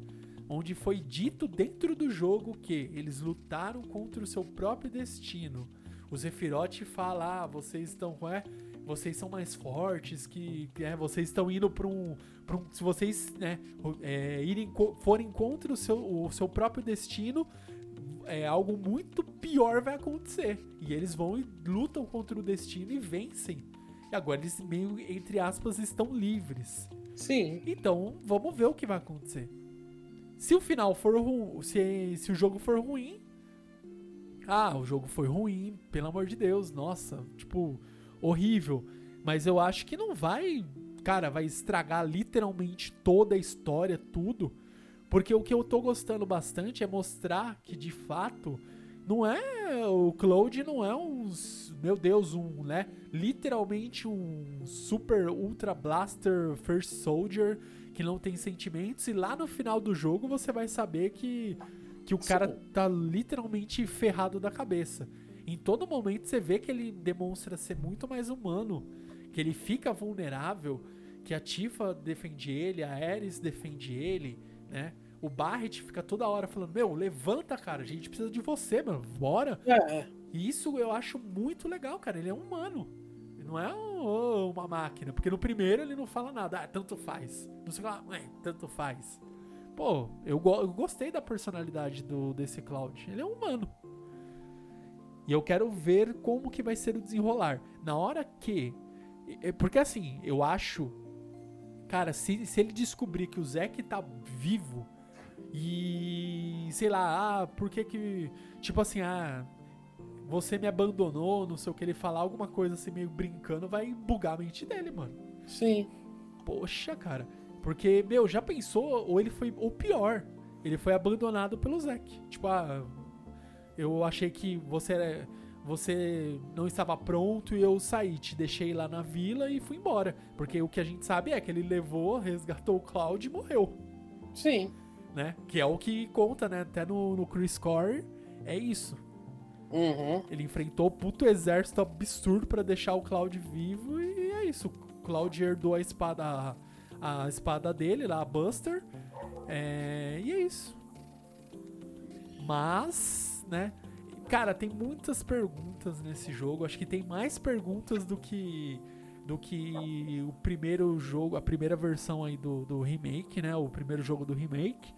onde foi dito dentro do jogo que eles lutaram contra o seu próprio destino. O Zephyroth fala: ah, vocês estão. É, vocês são mais fortes, que, que é, vocês estão indo para um, pra um. Se vocês né, é, irem, forem contra o seu, o seu próprio destino, é, algo muito pior vai acontecer. E eles vão e lutam contra o destino e vencem. E agora eles, meio, entre aspas, estão livres. Sim. Então, vamos ver o que vai acontecer. Se o final for ruim, se, se o jogo for ruim, ah, o jogo foi ruim, pelo amor de Deus, nossa, tipo, horrível. Mas eu acho que não vai, cara, vai estragar literalmente toda a história, tudo. Porque o que eu tô gostando bastante é mostrar que de fato não é o Cloud não é um, meu Deus, um, né, literalmente um super ultra blaster first soldier que não tem sentimentos e lá no final do jogo você vai saber que que o cara tá literalmente ferrado da cabeça. Em todo momento você vê que ele demonstra ser muito mais humano, que ele fica vulnerável, que a Tifa defende ele, a Ares defende ele, né? O Barret fica toda hora falando: Meu, levanta, cara, a gente precisa de você, mano, bora. É. E isso eu acho muito legal, cara. Ele é humano. Ele não é um, uma máquina. Porque no primeiro ele não fala nada. Ah, tanto faz. Não sei lá, é, tanto faz. Pô, eu, go eu gostei da personalidade do desse Cloud. Ele é humano. E eu quero ver como que vai ser o desenrolar. Na hora que. Porque assim, eu acho. Cara, se, se ele descobrir que o Zack tá vivo e. Sei lá, ah, por que que. Tipo assim, ah. Você me abandonou, não sei o que ele falar, alguma coisa assim meio brincando, vai bugar a mente dele, mano. Sim. Poxa, cara. Porque, meu, já pensou, ou ele foi, ou pior, ele foi abandonado pelo Zack. Tipo, ah, eu achei que você você não estava pronto e eu saí, te deixei lá na vila e fui embora. Porque o que a gente sabe é que ele levou, resgatou o Cloud e morreu. Sim. Né? Que é o que conta, né? Até no, no Chris Core, é isso. Uhum. Ele enfrentou o puto exército absurdo para deixar o Cloud vivo e é isso. O Cloud herdou a espada a espada dele lá, a Buster. É, e é isso. Mas, né? Cara, tem muitas perguntas nesse jogo. Acho que tem mais perguntas do que do que o primeiro jogo, a primeira versão aí do, do remake, né? O primeiro jogo do remake.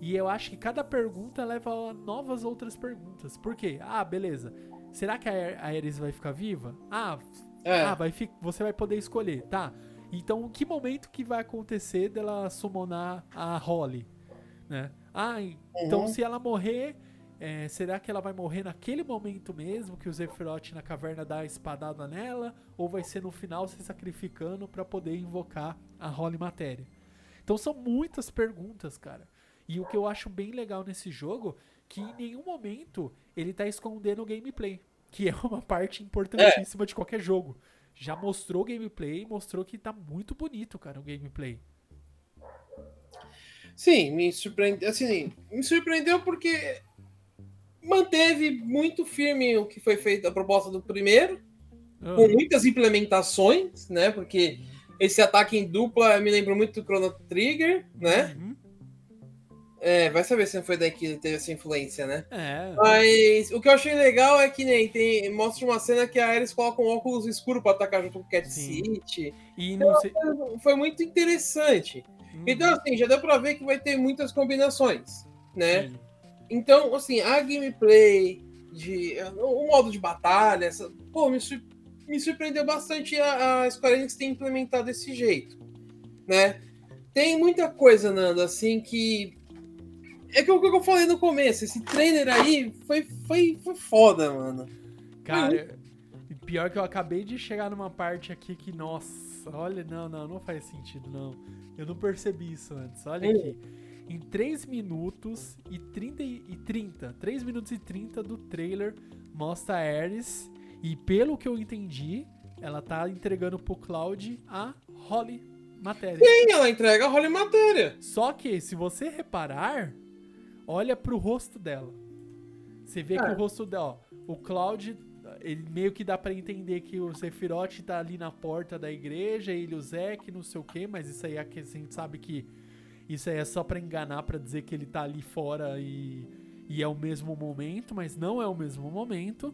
E eu acho que cada pergunta leva a novas outras perguntas. Por quê? Ah, beleza. Será que a Ares vai ficar viva? Ah, é. ah vai você vai poder escolher, tá? Então, que momento que vai acontecer dela summonar a Holly, né? Ah, então uhum. se ela morrer, é, será que ela vai morrer naquele momento mesmo que o Zephyroth na caverna dá a espadada nela? Ou vai ser no final se sacrificando para poder invocar a Holly Matéria? Então são muitas perguntas, cara. E o que eu acho bem legal nesse jogo, que em nenhum momento ele tá escondendo o gameplay. Que é uma parte importantíssima é. de qualquer jogo já mostrou gameplay, mostrou que tá muito bonito, cara, o gameplay. Sim, me surpreendeu, assim, me surpreendeu porque manteve muito firme o que foi feito a proposta do primeiro, ah. com muitas implementações, né? Porque esse ataque em dupla me lembra muito do Chrono Trigger, né? Uhum. É, vai saber se não foi daí que teve essa influência, né? É. Mas o que eu achei legal é que nem tem, mostra uma cena que a Ares coloca um óculos escuro para atacar junto com o Cat Sim. City. E não sei... Foi muito interessante. Uhum. Então, assim, já deu pra ver que vai ter muitas combinações, né? Sim. Então, assim, a gameplay, de, o modo de batalha, essa, pô, me, me surpreendeu bastante a, a Square Enix ter implementado desse jeito, né? Tem muita coisa, Nando, assim, que é que o que eu falei no começo, esse trailer aí foi, foi, foi foda, mano. Cara, pior que eu acabei de chegar numa parte aqui que, nossa, olha, não, não, não faz sentido, não. Eu não percebi isso antes, olha aqui. em 3 minutos e 30, e 30. 3 minutos e 30 do trailer mostra a Ares. E pelo que eu entendi, ela tá entregando pro Cloud a Holly Matéria. Sim, ela entrega a Holly Matéria. Só que, se você reparar, olha pro rosto dela. Você vê É. que o rosto dela, ó, o Cloud, ele meio que dá pra entender que o Sephiroth tá ali na porta da igreja, ele o Zack, não sei o que, mas isso aí é que a gente sabe que isso aí é só pra enganar, pra dizer que ele tá ali fora e, e é o mesmo momento, mas não é o mesmo momento.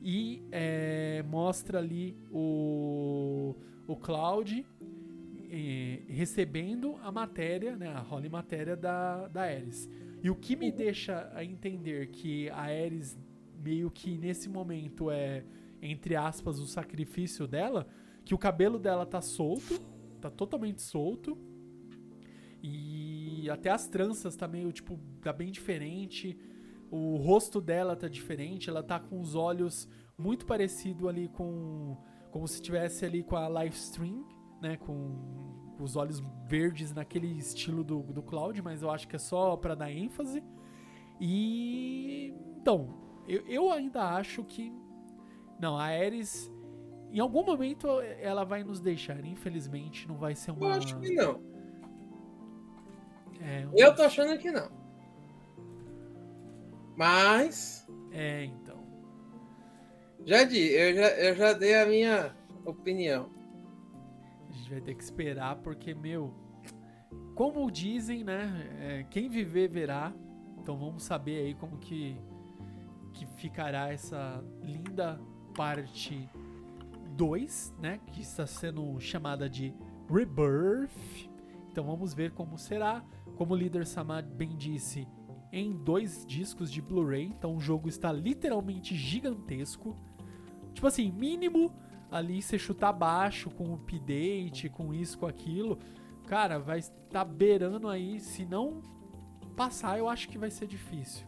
E é, mostra ali o, o Cloud eh, recebendo a matéria, né, a Holy Matéria da, da Ares. E o que me deixa a entender que a Ares meio que nesse momento é, entre aspas, o sacrifício dela, que o cabelo dela tá solto, tá totalmente solto, e até as tranças tá meio, tipo, tá bem diferente, o rosto dela tá diferente, ela tá com os olhos muito parecido ali com, como se tivesse ali com a live stream, né, com os olhos verdes naquele estilo do, do Cloud, mas eu acho que é só pra dar ênfase. E então, eu, eu ainda acho que não, a Ares em algum momento ela vai nos deixar, infelizmente, não vai ser Eu uma acho que não. é, um- Eu tô achando que não. Mas, é, então. já di, eu já, eu já dei a minha opinião. A gente vai ter que esperar porque, meu, como dizem, né? é, quem viver verá. Então vamos saber aí como que, que ficará essa linda parte 2, né? Que está sendo chamada de Rebirth. Então vamos ver como será. Como o líder Samad bem disse, em dois discos de Blu-ray. Então o jogo está literalmente gigantesco. Tipo assim, mínimo ali você chutar baixo com o update, com isso, com aquilo. Cara, vai estar beirando aí, se não passar, eu acho que vai ser difícil.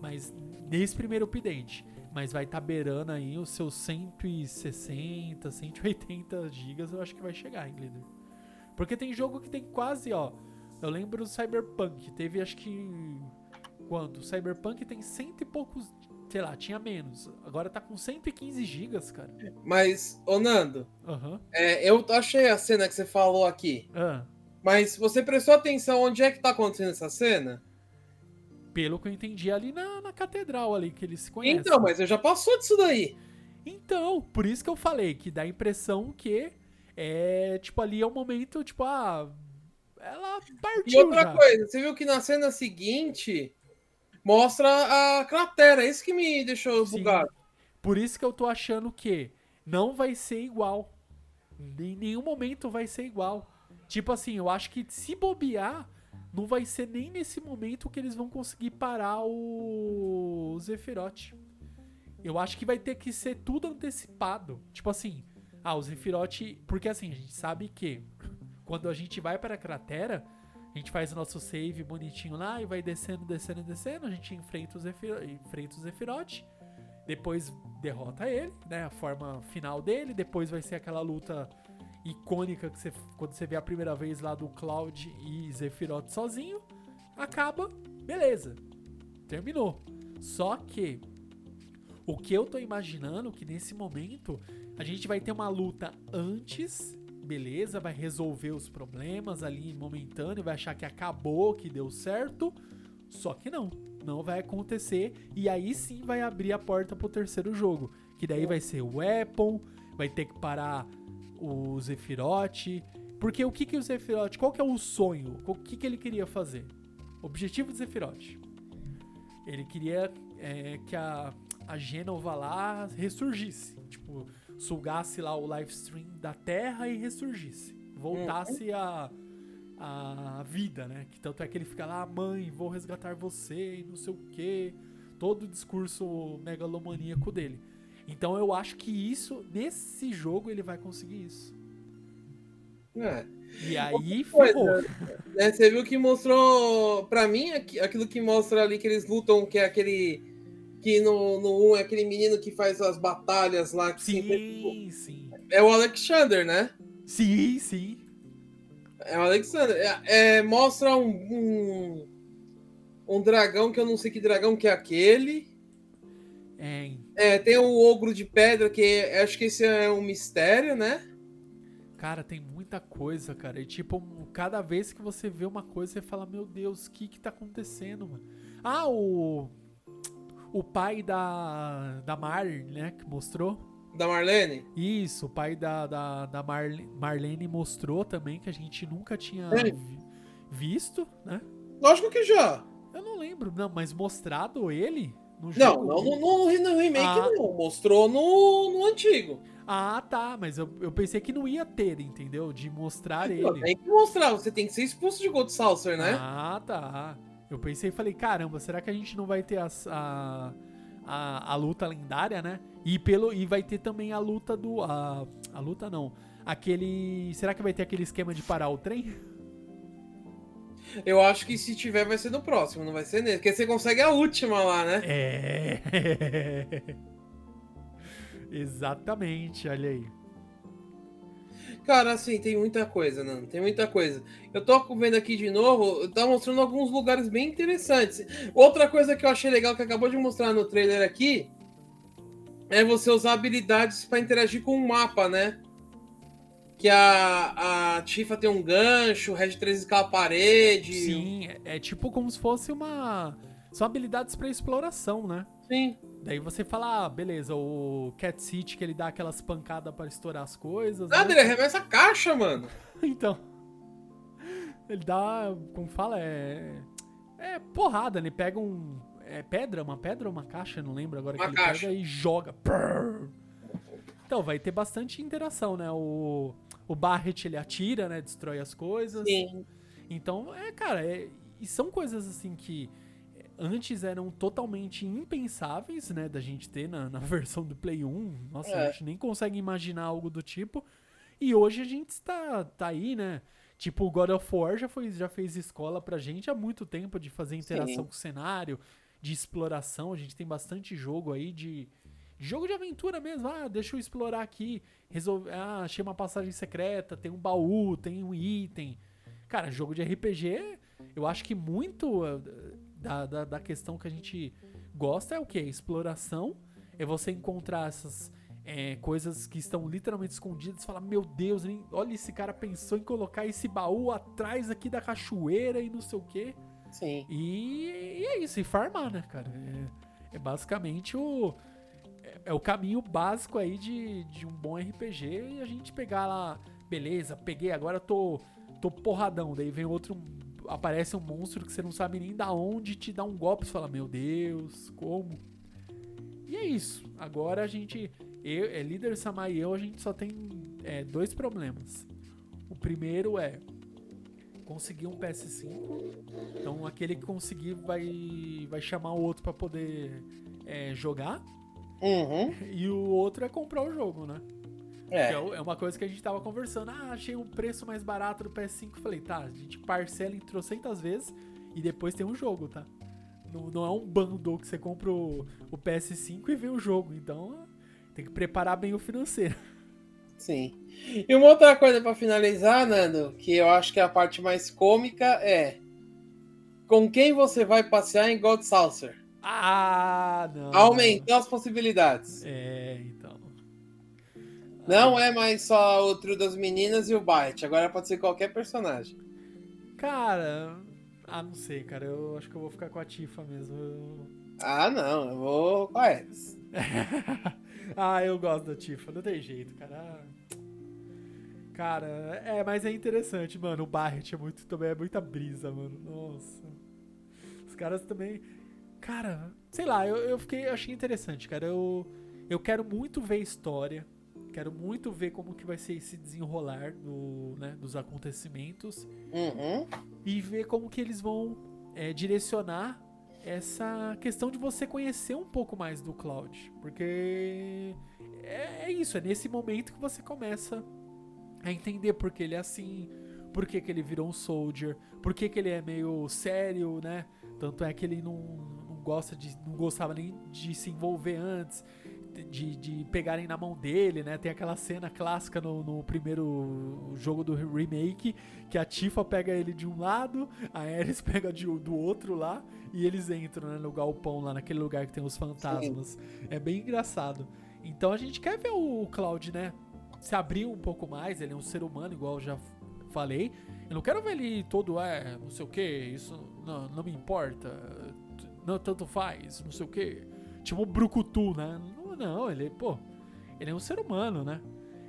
Mas nesse primeiro update. Mas vai estar beirando aí os seus 160, 180 gigas, eu acho que vai chegar, hein, líder. Porque tem jogo que tem quase, ó. Eu lembro do Cyberpunk, teve acho que. Quanto? O Cyberpunk tem cento e poucos. Sei lá, tinha menos. Agora tá com 115 gigas, cara. Mas, ô Nando, Aham. é, eu achei a cena que você falou aqui. Ah, Mas você prestou atenção onde é que tá acontecendo essa cena? pelo que eu entendi ali na, na catedral ali que eles se conhecem. Então, mas eu já passou disso daí. Então, por isso que eu falei que dá a impressão que é, tipo, ali é o momento, tipo, ah, ela E partiu outra já. coisa, você viu que na cena seguinte mostra a cratera. Isso que me deixou Sim. bugado. Por isso que eu tô achando que não vai ser igual. Em nenhum momento vai ser igual. Tipo assim, eu acho que se bobear, não vai ser nem nesse momento que eles vão conseguir parar o Zephyroth. Eu acho que vai ter que ser tudo antecipado. Tipo assim, ah, o Zephyroth. Porque assim, a gente sabe que quando a gente vai para a cratera, a gente faz o nosso save bonitinho lá e vai descendo, descendo, descendo. A gente enfrenta o, Zephyr, enfrenta o Zephyroth. Depois derrota ele, né? A forma final dele. Depois vai ser aquela luta icônica que você, quando você vê a primeira vez lá do Cloud e Zephyroth sozinho. Acaba, beleza. Terminou. Só que o que eu tô imaginando que nesse momento a gente vai ter uma luta antes, beleza? Vai resolver os problemas ali momentâneo, vai achar que acabou, que deu certo. Só que não, não vai acontecer e aí sim vai abrir a porta pro terceiro jogo, que daí vai ser o Weapon, vai ter que parar o Zephyroth, porque o que que o Zephyroth, qual que é o sonho? O que que ele queria fazer? Objetivo do Zephyroth. Ele queria é, que a, a Gênova lá ressurgisse. Tipo, sugasse lá o live stream da Terra e ressurgisse. Voltasse a, a vida, né? Que tanto é que ele fica lá, mãe, vou resgatar você e não sei o quê. Todo o discurso megalomaníaco dele. Então eu acho que isso, nesse jogo, ele vai conseguir isso. É. E aí, ferrou. né, você viu que mostrou, pra mim, aqui- aquilo que mostra ali que eles lutam, que é aquele. Que no, no 1 é aquele menino que faz as batalhas lá. Sim, sim. é o Alexander, né? Sim, sim. É o Alexander. É, é, mostra um, um, um dragão que eu não sei que dragão que é aquele. É, É, tem o ogro de pedra, que acho que esse é um mistério, né? cara, tem muita coisa, cara. E tipo, cada vez que você vê uma coisa, você fala, meu Deus, o que que tá acontecendo, mano? Ah, o. O pai da. Da Mar, né? Que mostrou. Da Marlene. Isso, o pai da, da, da Marle- Marlene mostrou também que a gente nunca tinha É. vi- visto, né? Lógico que já. Eu não lembro, não, mas mostrado ele no Não, jogo. não, no, no- no remake Ah. não. Mostrou no, no antigo. Ah, tá, mas eu, eu pensei que não ia ter, entendeu? De mostrar ele. Tem que mostrar, você tem que ser expulso de Gold Saucer, né? Ah, tá. Eu pensei e falei, caramba, será que a gente não vai ter as- a, a, a luta lendária, né? E, pelo, e vai ter também a luta do. A, a luta não. Aquele. Será que vai ter aquele esquema de parar o trem? Eu acho que se tiver vai ser no próximo, não vai ser nesse. Porque você consegue a última lá, né? É. Exatamente, olha aí. Cara, assim, tem muita coisa, Nando. Tem muita coisa. Eu tô vendo aqui de novo, tá mostrando alguns lugares bem interessantes. Outra coisa que eu achei legal que acabou de mostrar no trailer aqui é você usar habilidades pra interagir com o mapa, né? Que a, a Tifa tem um gancho, o Red 3 escala a parede. Sim, é, é tipo como se fosse uma. São habilidades pra exploração, né? Sim. Daí você fala, ah, beleza, o Cat City que ele dá aquelas pancadas pra estourar as coisas. Nada, né? ele arremessa a caixa, mano. Então. Ele dá. Como fala? É. É porrada, ele pega um. É pedra? Uma pedra ou uma caixa? Não lembro agora. Uma que ele caixa. pega e joga. Prrr. Então, vai ter bastante interação, né? O, o Barret ele atira, né? Destrói as coisas. Sim. Então, é, cara, é- e são coisas assim que antes eram totalmente impensáveis, né, da gente ter na, na versão do Play 1. Nossa, É. a gente nem consegue imaginar algo do tipo. E hoje a gente está tá aí, né? Tipo, o God of War já, foi, já fez escola pra gente há muito tempo de fazer interação Sim. com o cenário, de exploração. A gente tem bastante jogo aí de. Jogo de aventura mesmo. Ah, deixa eu explorar aqui. Resolve... Ah, achei uma passagem secreta, tem um baú, tem um item. Cara, jogo de RPG, eu acho que muito uh, da, da, da questão que a gente gosta é o que? Exploração. É você encontrar essas é, coisas que estão literalmente escondidas e falar: Meu Deus, nem- olha, esse cara pensou em colocar esse baú atrás aqui da cachoeira e não sei o quê. Sim. E, e é isso, e farmar, né, cara? É, é basicamente o. É, é o caminho básico aí de, de um bom RPG e a gente pegar lá, beleza, peguei, agora tô, tô porradão. Daí vem outro. Aparece um monstro que você não sabe nem da onde te dá um golpe. Você fala, meu Deus, como? E é isso. Agora a gente. Eu, é, líder Samai e eu, a gente só tem é, dois problemas. O primeiro é conseguir um PS5. Então aquele que conseguir vai, vai chamar o outro pra poder é, jogar. Uhum. E o outro é comprar o jogo, né? É. é, é uma coisa que a gente tava conversando. Ah, achei um preço mais barato do PS5. Falei, tá, a gente parcela em trocentas vezes e depois tem um jogo, tá? Não, não é um bundle que você compra o, o PS5 e vê o jogo. Então tem que preparar bem o financeiro. Sim. E uma outra coisa pra finalizar, Nando, que eu acho que é a parte mais cômica é com quem você vai passear em God Saucer? Ah, não. Aumentou as possibilidades. É. Não é mais só o trio das meninas e o Byte, agora pode ser qualquer personagem. Cara, ah, não sei, cara. Eu acho que eu vou ficar com a Tifa mesmo. Eu- Ah, não, eu vou com a Eris. ah, eu gosto da Tifa, não tem jeito, cara. Cara, é, mas é interessante, mano. O Barret é muito também é muita brisa, mano. Nossa. Os caras também. Cara, sei lá, eu, eu fiquei, eu achei interessante, cara. Eu, eu quero muito ver a história. Quero muito ver como que vai ser esse desenrolar do, né, dos acontecimentos. Uhum. e ver como que eles vão é, direcionar essa questão de você conhecer um pouco mais do Cloud. Porque é, é isso, é nesse momento que você começa a entender por que ele é assim, por que, que ele virou um soldier, por que, que ele é meio sério, né? Tanto é que ele não, não gosta de. não gostava nem de se envolver antes. De, de pegarem na mão dele, né? Tem aquela cena clássica no, no primeiro jogo do remake, que a Tifa pega ele de um lado, a Ares pega de, do outro lá, e eles entram né, no galpão lá, naquele lugar que tem os fantasmas. Sim. É bem engraçado. Então a gente quer ver o Cloud, né? Se abrir um pouco mais, ele é um ser humano, igual eu já falei. Eu não quero ver ele todo, é, não sei o que, isso não, não me importa, não tanto faz, não sei o que. Tipo o Brucutu, né? Não, não, ele, pô, ele é um ser humano, né?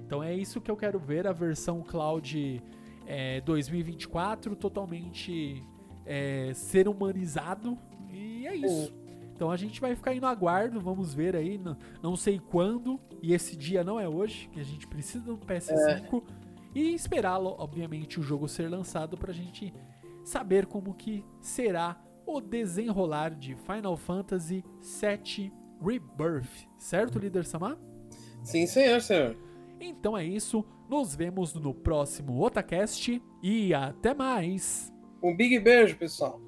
Então é isso que eu quero ver, a versão Cloud é, 2024, totalmente é, ser humanizado. E é isso. Então a gente vai ficar aí no aguardo, vamos ver aí, não, não sei quando, e esse dia não é hoje, que a gente precisa do PS5. É. E esperar, obviamente, o jogo ser lançado pra gente saber como que será o desenrolar de Final Fantasy VII Rebirth. Certo, líder Samar? Sim, senhor, senhor. Então é isso. Nos vemos no próximo Otacast e até mais. Um big beijo, pessoal.